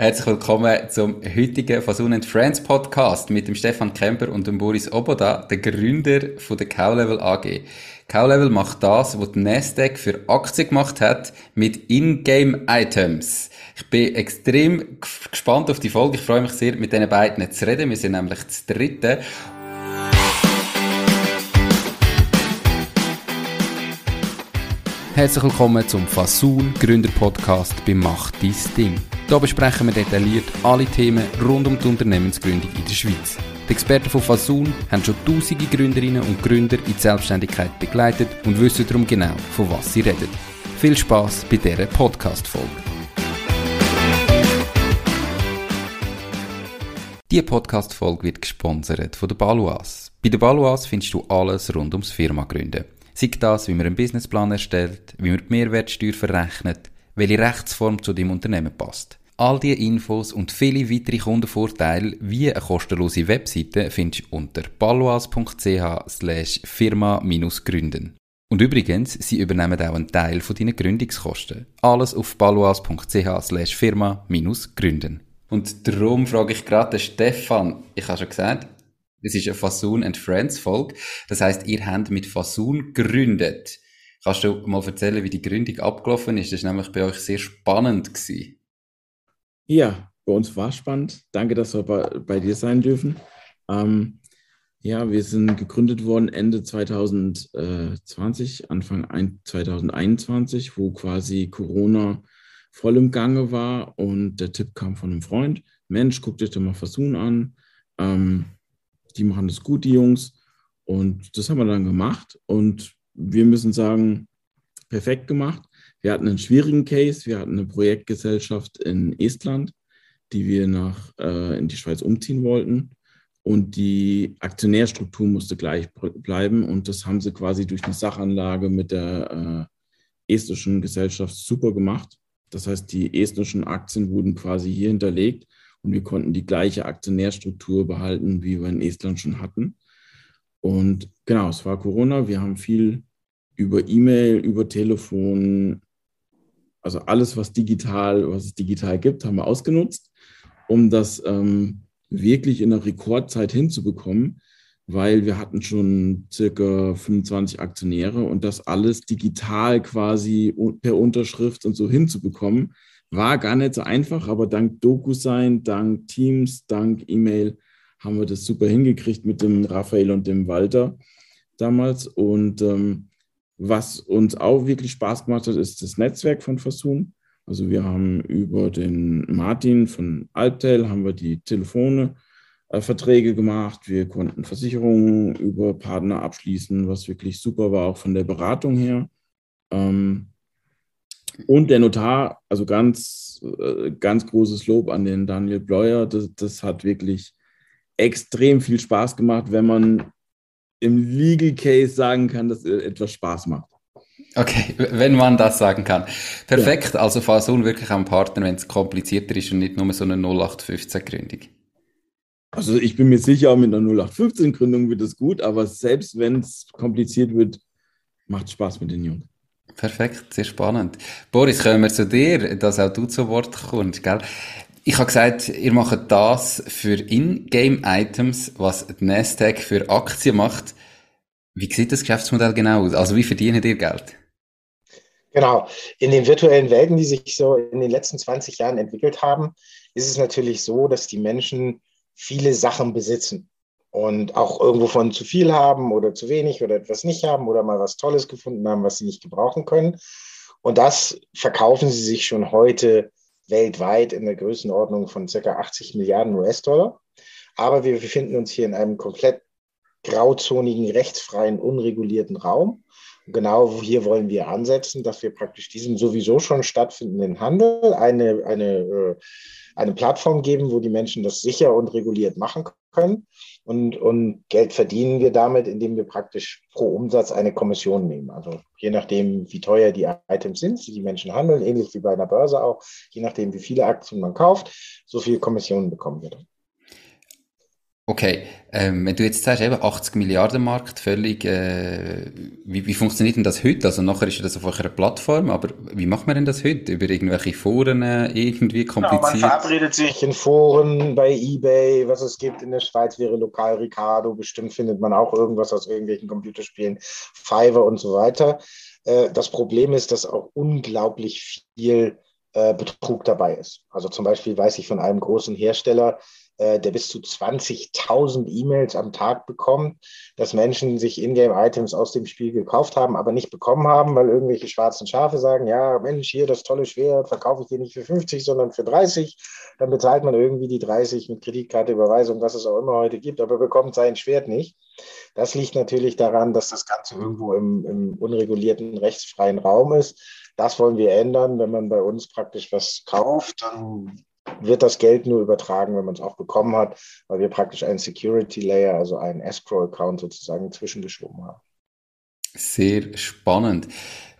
Herzlich willkommen zum heutigen Fasun Friends Podcast mit dem Stefan Kemper und dem Boris Oboda, der Gründer von der Cowlevel AG. Cowlevel macht das, was die Nasdaq für Aktien gemacht hat, mit In-Game Items. Ich bin extrem gespannt auf die Folge. Ich freue mich sehr, mit diesen beiden zu reden. Wir sind nämlich das dritte. Herzlich willkommen zum Fasun Gründer Podcast bei Macht dein Ding. Hier besprechen wir detailliert alle Themen rund um die Unternehmensgründung in der Schweiz. Die Experten von Fasun haben schon tausende Gründerinnen und Gründer in die Selbstständigkeit begleitet und wissen darum genau, von was sie reden. Viel Spaß bei dieser Podcast-Folge. Diese Podcast-Folge wird gesponsert von der Baluas. Bei der Baluas findest du alles rund ums Firma gründen. Sei das, wie man einen Businessplan erstellt, wie man die Mehrwertsteuer verrechnet, welche Rechtsform zu deinem Unternehmen passt. All diese Infos und viele weitere Kundenvorteile wie eine kostenlose Webseite findest du unter paloas.ch slash firma-gründen. Und übrigens, sie übernehmen auch einen Teil von deinen Gründungskosten. Alles auf paloas.ch slash firma-gründen. Und darum frage ich gerade den Stefan, ich habe schon gesagt, es ist eine Fasun and Friends Folge. Das heißt, ihr habt mit Fasun gegründet. Kannst du mal erzählen, wie die Gründung abgelaufen ist? Das war nämlich bei euch sehr spannend. Gewesen. Ja, bei uns war es spannend. Danke, dass wir bei, bei dir sein dürfen. Ähm, ja, wir sind gegründet worden Ende 2020, Anfang 2021, wo quasi Corona voll im Gange war und der Tipp kam von einem Freund, Mensch, guck dich doch mal Fasun an. Ähm, die machen das gut, die Jungs. Und das haben wir dann gemacht. Und wir müssen sagen, perfekt gemacht. Wir hatten einen schwierigen Case. Wir hatten eine Projektgesellschaft in Estland, die wir nach, äh, in die Schweiz umziehen wollten. Und die Aktionärstruktur musste gleich bleiben. Und das haben sie quasi durch eine Sachanlage mit der äh, estnischen Gesellschaft super gemacht. Das heißt, die estnischen Aktien wurden quasi hier hinterlegt und wir konnten die gleiche Aktionärstruktur behalten, wie wir in Estland schon hatten. Und genau, es war Corona. Wir haben viel über E-Mail, über Telefon, also alles, was digital, was es digital gibt, haben wir ausgenutzt, um das ähm, wirklich in einer Rekordzeit hinzubekommen, weil wir hatten schon circa 25 Aktionäre und das alles digital quasi per Unterschrift und so hinzubekommen, war gar nicht so einfach, aber dank DocuSign, dank Teams, dank E-Mail haben wir das super hingekriegt mit dem Raphael und dem Walter damals. Und ähm, was uns auch wirklich Spaß gemacht hat, ist das Netzwerk von Fasun. Also wir haben über den Martin von Alptel haben wir die Telefone, äh, Verträge gemacht. Wir konnten Versicherungen über Partner abschließen, was wirklich super war, auch von der Beratung her. Ähm, und der Notar, also ganz, äh, ganz großes Lob an den Daniel Bleuer. Das, das hat wirklich extrem viel Spaß gemacht, wenn man im Legal Case sagen kann, dass etwas Spaß macht. Okay, wenn man das sagen kann. Perfekt, ja. also Fasun wirklich am Partner, wenn es komplizierter ist und nicht nur so eine 0815-Gründung. Also ich bin mir sicher, mit einer 0815-Gründung wird es gut, aber selbst wenn es kompliziert wird, macht es Spaß mit den Jungs. Perfekt, sehr spannend. Boris, kommen wir zu dir, dass auch du zu Wort kommst, gell? Ich habe gesagt, ihr macht das für In-Game-Items, was die Nasdaq für Aktien macht. Wie sieht das Geschäftsmodell genau aus? Also wie verdient ihr Geld? Genau. In den virtuellen Welten, die sich so in den letzten 20 Jahren entwickelt haben, ist es natürlich so, dass die Menschen viele Sachen besitzen und auch irgendwo von zu viel haben oder zu wenig oder etwas nicht haben oder mal was Tolles gefunden haben, was sie nicht gebrauchen können. Und das verkaufen sie sich schon heute weltweit in der Größenordnung von circa 80 Milliarden US-Dollar. Aber wir befinden uns hier in einem komplett grauzonigen, rechtsfreien, unregulierten Raum. Genau hier wollen wir ansetzen, dass wir praktisch diesen sowieso schon stattfindenden Handel eine, eine, äh, eine Plattform geben, wo die Menschen das sicher und reguliert machen können und, und Geld verdienen wir damit, indem wir praktisch pro Umsatz eine Kommission nehmen. Also je nachdem, wie teuer die Items sind, die die Menschen handeln, ähnlich wie bei einer Börse auch, je nachdem, wie viele Aktien man kauft, so viel Kommissionen bekommen wir dann. Okay, ähm, wenn du jetzt sagst, eben 80 Milliarden Markt, völlig, äh, wie, wie funktioniert denn das heute? Also nachher ist das auf einer Plattform, aber wie macht man denn das heute? Über irgendwelche Foren irgendwie kompliziert? Genau, man verabredet sich in Foren bei Ebay, was es gibt in der Schweiz wäre lokal Ricardo, bestimmt findet man auch irgendwas aus irgendwelchen Computerspielen, Fiverr und so weiter. Äh, das Problem ist, dass auch unglaublich viel äh, Betrug dabei ist. Also zum Beispiel weiß ich von einem großen Hersteller, äh, der bis zu 20.000 E-Mails am Tag bekommt, dass Menschen sich Ingame-Items aus dem Spiel gekauft haben, aber nicht bekommen haben, weil irgendwelche schwarzen Schafe sagen, ja, Mensch, hier das tolle Schwert verkaufe ich dir nicht für 50, sondern für 30. Dann bezahlt man irgendwie die 30 mit Kreditkarte, Überweisung, was es auch immer heute gibt, aber bekommt sein Schwert nicht. Das liegt natürlich daran, dass das Ganze irgendwo im, im unregulierten, rechtsfreien Raum ist. Das wollen wir ändern. Wenn man bei uns praktisch was kauft, dann wird das Geld nur übertragen, wenn man es auch bekommen hat, weil wir praktisch einen Security Layer, also einen Escrow-Account sozusagen zwischengeschoben haben. Sehr spannend.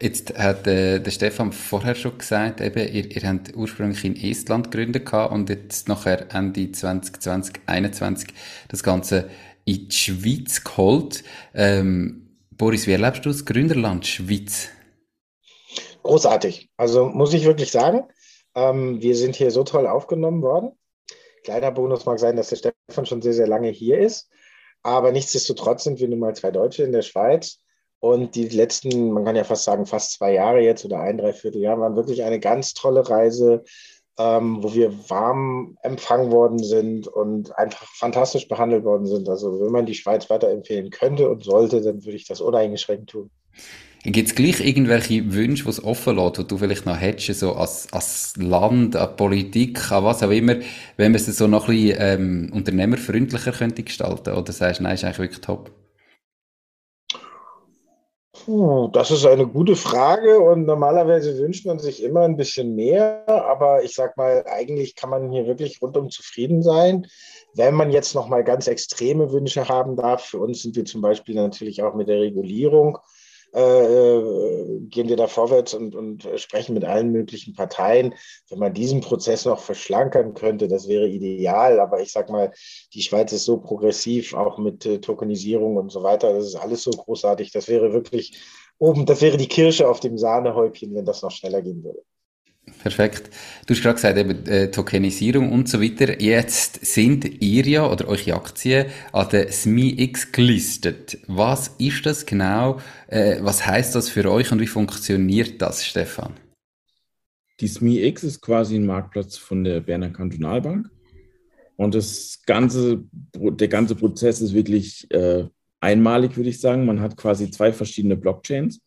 Jetzt hat äh, der Stefan vorher schon gesagt, eben, ihr, ihr habt ursprünglich in Estland gegründet und jetzt nachher Ende 2020, 2021 das Ganze in die Schweiz geholt. Ähm, Boris, wie erlebst du das Gründerland Schweiz? Großartig. Also muss ich wirklich sagen, ähm, wir sind hier so toll aufgenommen worden. Kleiner Bonus mag sein, dass der Stefan schon sehr, sehr lange hier ist. Aber nichtsdestotrotz sind wir nun mal zwei Deutsche in der Schweiz. Und die letzten, man kann ja fast sagen, fast zwei Jahre jetzt oder ein, dreiviertel Jahr waren wirklich eine ganz tolle Reise, ähm, wo wir warm empfangen worden sind und einfach fantastisch behandelt worden sind. Also wenn man die Schweiz weiterempfehlen könnte und sollte, dann würde ich das uneingeschränkt tun. Gibt es gleich irgendwelche Wünsche, die es offen lässt, die du vielleicht noch hättest, so als, als Land, an Politik, an was auch immer, wenn man es so noch ein bisschen ähm, unternehmerfreundlicher könnte gestalten? Oder sagst du, nein, ist eigentlich wirklich top? Puh, das ist eine gute Frage und normalerweise wünscht man sich immer ein bisschen mehr, aber ich sag mal, eigentlich kann man hier wirklich rundum zufrieden sein. Wenn man jetzt noch mal ganz extreme Wünsche haben darf, für uns sind wir zum Beispiel natürlich auch mit der Regulierung gehen wir da vorwärts und, und sprechen mit allen möglichen Parteien. Wenn man diesen Prozess noch verschlankern könnte, das wäre ideal. Aber ich sage mal, die Schweiz ist so progressiv, auch mit äh, Tokenisierung und so weiter. Das ist alles so großartig. Das wäre wirklich oben, das wäre die Kirsche auf dem Sahnehäubchen, wenn das noch schneller gehen würde. Perfekt. Du hast gerade gesagt, eben äh, Tokenisierung und so weiter. Jetzt sind ihr ja oder eure Aktien an der SMIX gelistet. Was ist das genau? Äh, was heißt das für euch und wie funktioniert das, Stefan? Die SMIX ist quasi ein Marktplatz von der Berner Kantonalbank. Und das ganze, der ganze Prozess ist wirklich äh, einmalig, würde ich sagen. Man hat quasi zwei verschiedene Blockchains.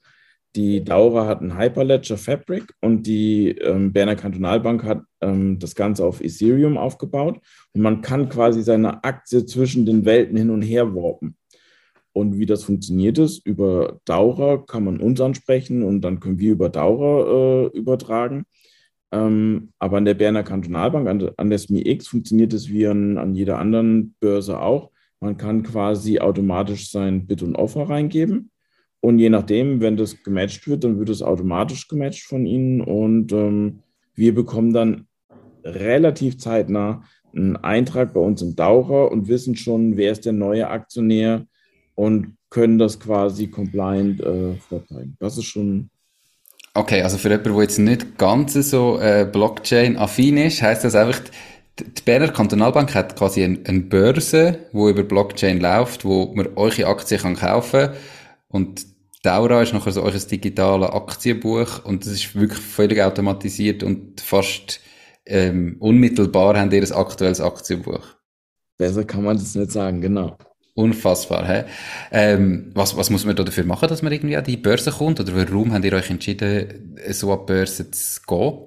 Die Daura hat einen Hyperledger Fabric und die ähm, Berner Kantonalbank hat ähm, das Ganze auf Ethereum aufgebaut. Und man kann quasi seine Aktie zwischen den Welten hin und her warpen. Und wie das funktioniert ist, über Daura kann man uns ansprechen und dann können wir über Daura äh, übertragen. Ähm, aber an der Berner Kantonalbank, an, an der SMIX, funktioniert es wie an, an jeder anderen Börse auch. Man kann quasi automatisch sein Bid und Offer reingeben und je nachdem, wenn das gematcht wird, dann wird es automatisch gematcht von ihnen. Und ähm, wir bekommen dann relativ zeitnah einen Eintrag bei uns im Daucher und wissen schon, wer ist der neue Aktionär und können das quasi compliant äh, vorzeigen. Das ist schon. Okay, also für jemanden, der jetzt nicht ganz so äh, Blockchain-affin ist, heißt das einfach, die Berner Kantonalbank hat quasi eine, eine Börse, wo über Blockchain läuft, wo man eure Aktien kann kaufen kann und Daura ist nachher so euer digitales Aktienbuch und das ist wirklich völlig automatisiert und fast ähm, unmittelbar habt ihr ein aktuelles Aktienbuch. Besser kann man das nicht sagen, genau. Unfassbar, hä? Ähm, was, was muss man da dafür machen, dass man irgendwie an die Börse kommt? Oder warum habt ihr euch entschieden, so an die Börse zu gehen?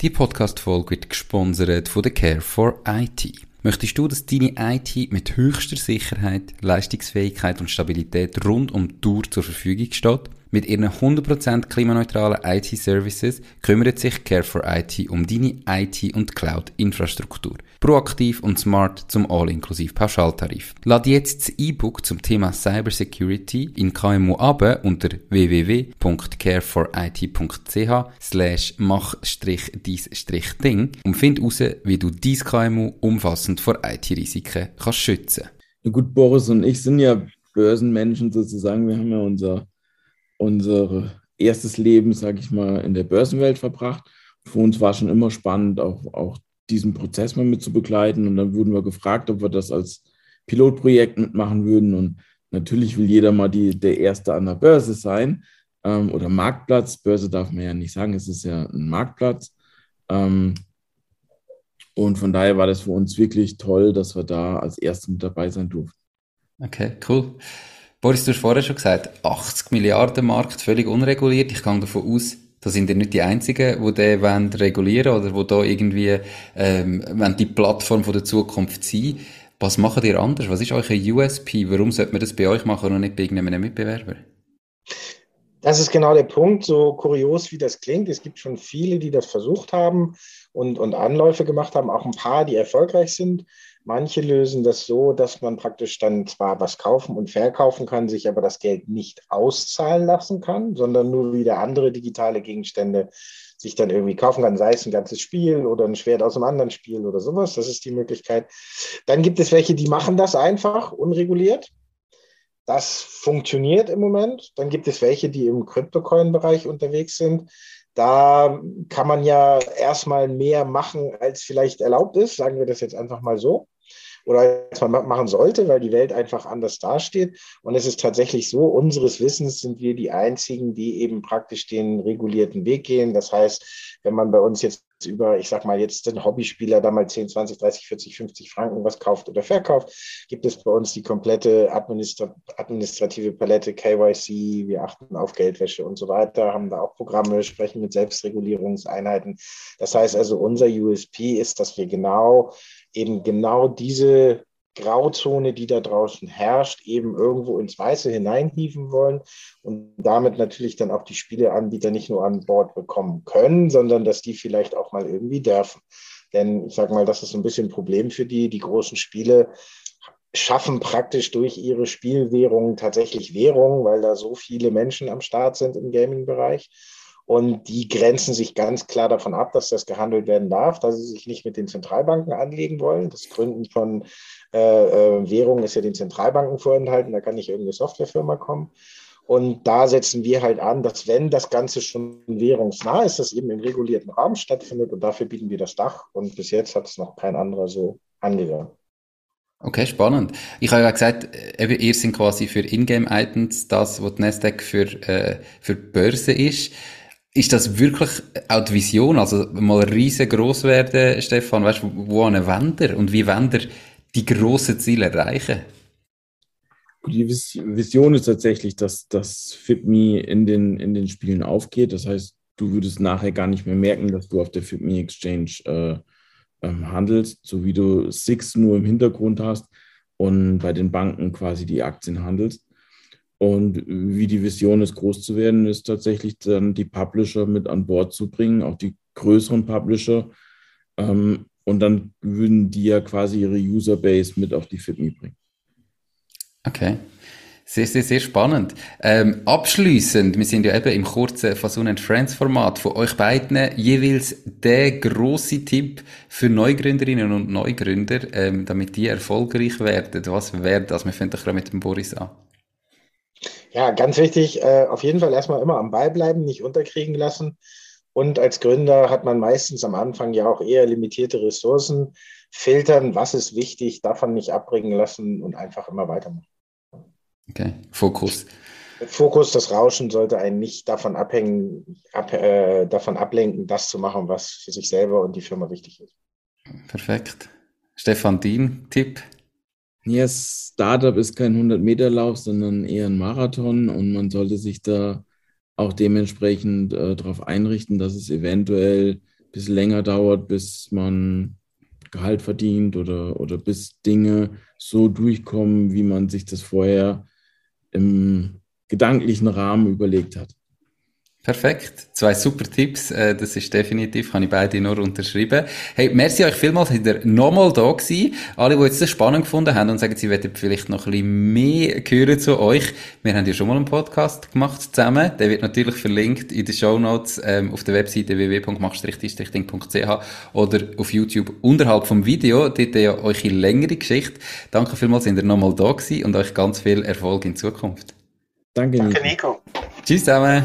Die Podcast-Folge wird gesponsert von der Care for IT. Möchtest du, dass deine IT mit höchster Sicherheit, Leistungsfähigkeit und Stabilität rund um die Tour zur Verfügung steht? Mit ihren 100% klimaneutralen IT-Services kümmert sich Care for IT um deine IT- und Cloud-Infrastruktur. Proaktiv und smart zum All-inklusiv Pauschaltarif. Lad jetzt das E-Book zum Thema Cybersecurity in KMU ab unter www.careforit.ch slash mach-dies-ding und find heraus, wie du dein KMU umfassend vor IT-Risiken kannst schützen. Gut, Boris und ich sind ja Börsenmenschen sozusagen. Wir haben ja unser, unser erstes Leben, sage ich mal, in der Börsenwelt verbracht. Für uns war schon immer spannend, auch, auch diesen Prozess mal mit zu begleiten. Und dann wurden wir gefragt, ob wir das als Pilotprojekt mitmachen würden. Und natürlich will jeder mal die, der Erste an der Börse sein ähm, oder Marktplatz. Börse darf man ja nicht sagen, es ist ja ein Marktplatz. Ähm, und von daher war das für uns wirklich toll, dass wir da als Erste mit dabei sein durften. Okay, cool. Boris, du hast vorher schon gesagt, 80 Milliarden Markt, völlig unreguliert. Ich gehe davon aus, da sind ihr nicht die Einzigen, die den wollen regulieren oder wo da irgendwie ähm, die Plattform von der Zukunft sein. Was macht ihr anders? Was ist euer USP? Warum sollte man das bei euch machen und nicht bei irgendeinem Mitbewerber? Das ist genau der Punkt, so kurios wie das klingt. Es gibt schon viele, die das versucht haben und, und Anläufe gemacht haben, auch ein paar, die erfolgreich sind. Manche lösen das so, dass man praktisch dann zwar was kaufen und verkaufen kann, sich aber das Geld nicht auszahlen lassen kann, sondern nur wieder andere digitale Gegenstände sich dann irgendwie kaufen kann, sei es ein ganzes Spiel oder ein Schwert aus einem anderen Spiel oder sowas. Das ist die Möglichkeit. Dann gibt es welche, die machen das einfach unreguliert. Das funktioniert im Moment. Dann gibt es welche, die im Cryptocoin-Bereich unterwegs sind. Da kann man ja erstmal mehr machen, als vielleicht erlaubt ist. Sagen wir das jetzt einfach mal so oder als man machen sollte, weil die Welt einfach anders dasteht. Und es ist tatsächlich so, unseres Wissens sind wir die Einzigen, die eben praktisch den regulierten Weg gehen. Das heißt, wenn man bei uns jetzt über, ich sag mal, jetzt den Hobbyspieler da mal 10, 20, 30, 40, 50 Franken was kauft oder verkauft, gibt es bei uns die komplette administra administrative Palette, KYC, wir achten auf Geldwäsche und so weiter, haben da auch Programme, sprechen mit Selbstregulierungseinheiten. Das heißt also, unser USP ist, dass wir genau eben genau diese Grauzone, die da draußen herrscht, eben irgendwo ins Weiße hineinhieven wollen und damit natürlich dann auch die Spieleanbieter nicht nur an Bord bekommen können, sondern dass die vielleicht auch mal irgendwie dürfen. Denn ich sage mal, das ist ein bisschen ein Problem für die. Die großen Spiele schaffen praktisch durch ihre Spielwährungen tatsächlich Währung, weil da so viele Menschen am Start sind im Gaming-Bereich. Und die grenzen sich ganz klar davon ab, dass das gehandelt werden darf, dass sie sich nicht mit den Zentralbanken anlegen wollen. Das Gründen von äh, äh, Währungen ist ja den Zentralbanken vorenthalten, da kann nicht irgendeine Softwarefirma kommen. Und da setzen wir halt an, dass wenn das Ganze schon währungsnah ist, das eben im regulierten Rahmen stattfindet und dafür bieten wir das Dach. Und bis jetzt hat es noch kein anderer so angegangen. Okay, spannend. Ich habe ja gesagt, ihr sind quasi für Ingame-Items das, was die Nasdaq für, äh, für Börse ist. Ist das wirklich auch die Vision? Also mal riesengroß werden, Stefan, weißt du, wo eine Wender und wie Wender die grossen Ziele erreichen? Die Vision ist tatsächlich, dass das FitMe in den, in den Spielen aufgeht. Das heißt, du würdest nachher gar nicht mehr merken, dass du auf der FitMe Exchange äh, ähm, handelst, so wie du Six nur im Hintergrund hast und bei den Banken quasi die Aktien handelst. Und wie die Vision ist, groß zu werden, ist tatsächlich dann die Publisher mit an Bord zu bringen, auch die größeren Publisher. Ähm, und dann würden die ja quasi ihre Userbase mit auf die FitMe bringen. Okay. Sehr, sehr, sehr spannend. Ähm, abschließend, wir sind ja eben im kurzen Fasun Friends Format von euch beiden jeweils der große Tipp für Neugründerinnen und Neugründer, ähm, damit die erfolgreich werden. Was wäre das? Wir fangen doch mit dem Boris an. Ja, ganz wichtig, äh, auf jeden Fall erstmal immer am Ball bleiben, nicht unterkriegen lassen. Und als Gründer hat man meistens am Anfang ja auch eher limitierte Ressourcen. Filtern, was ist wichtig, davon nicht abbringen lassen und einfach immer weitermachen. Okay, Fokus. Fokus, das Rauschen sollte einen nicht davon abhängen, ab, äh, davon ablenken, das zu machen, was für sich selber und die Firma wichtig ist. Perfekt. Stefan, Dien, Tipp? Ja, Startup ist kein 100-Meter-Lauf, sondern eher ein Marathon und man sollte sich da auch dementsprechend äh, darauf einrichten, dass es eventuell ein bisschen länger dauert, bis man Gehalt verdient oder, oder bis Dinge so durchkommen, wie man sich das vorher im gedanklichen Rahmen überlegt hat. Perfekt. Zwei super Tipps. Äh, das ist definitiv, kann ich beide nur unterschreiben. Hey, merci euch vielmals, seid ihr nochmal da gewesen. Alle, die jetzt das spannend gefunden haben und sagen, sie werden vielleicht noch ein bisschen mehr hören zu euch. Wir haben ja schon mal einen Podcast gemacht zusammen. Der wird natürlich verlinkt in den Show Notes ähm, auf der Webseite www.mach-ding.ch oder auf YouTube unterhalb vom Video. Dort ja eure längere Geschichte. Danke vielmals, seid ihr nochmal da gewesen und euch ganz viel Erfolg in Zukunft. Danke, Nico. Danke, Nico. Tschüss zusammen.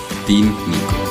Team Nico.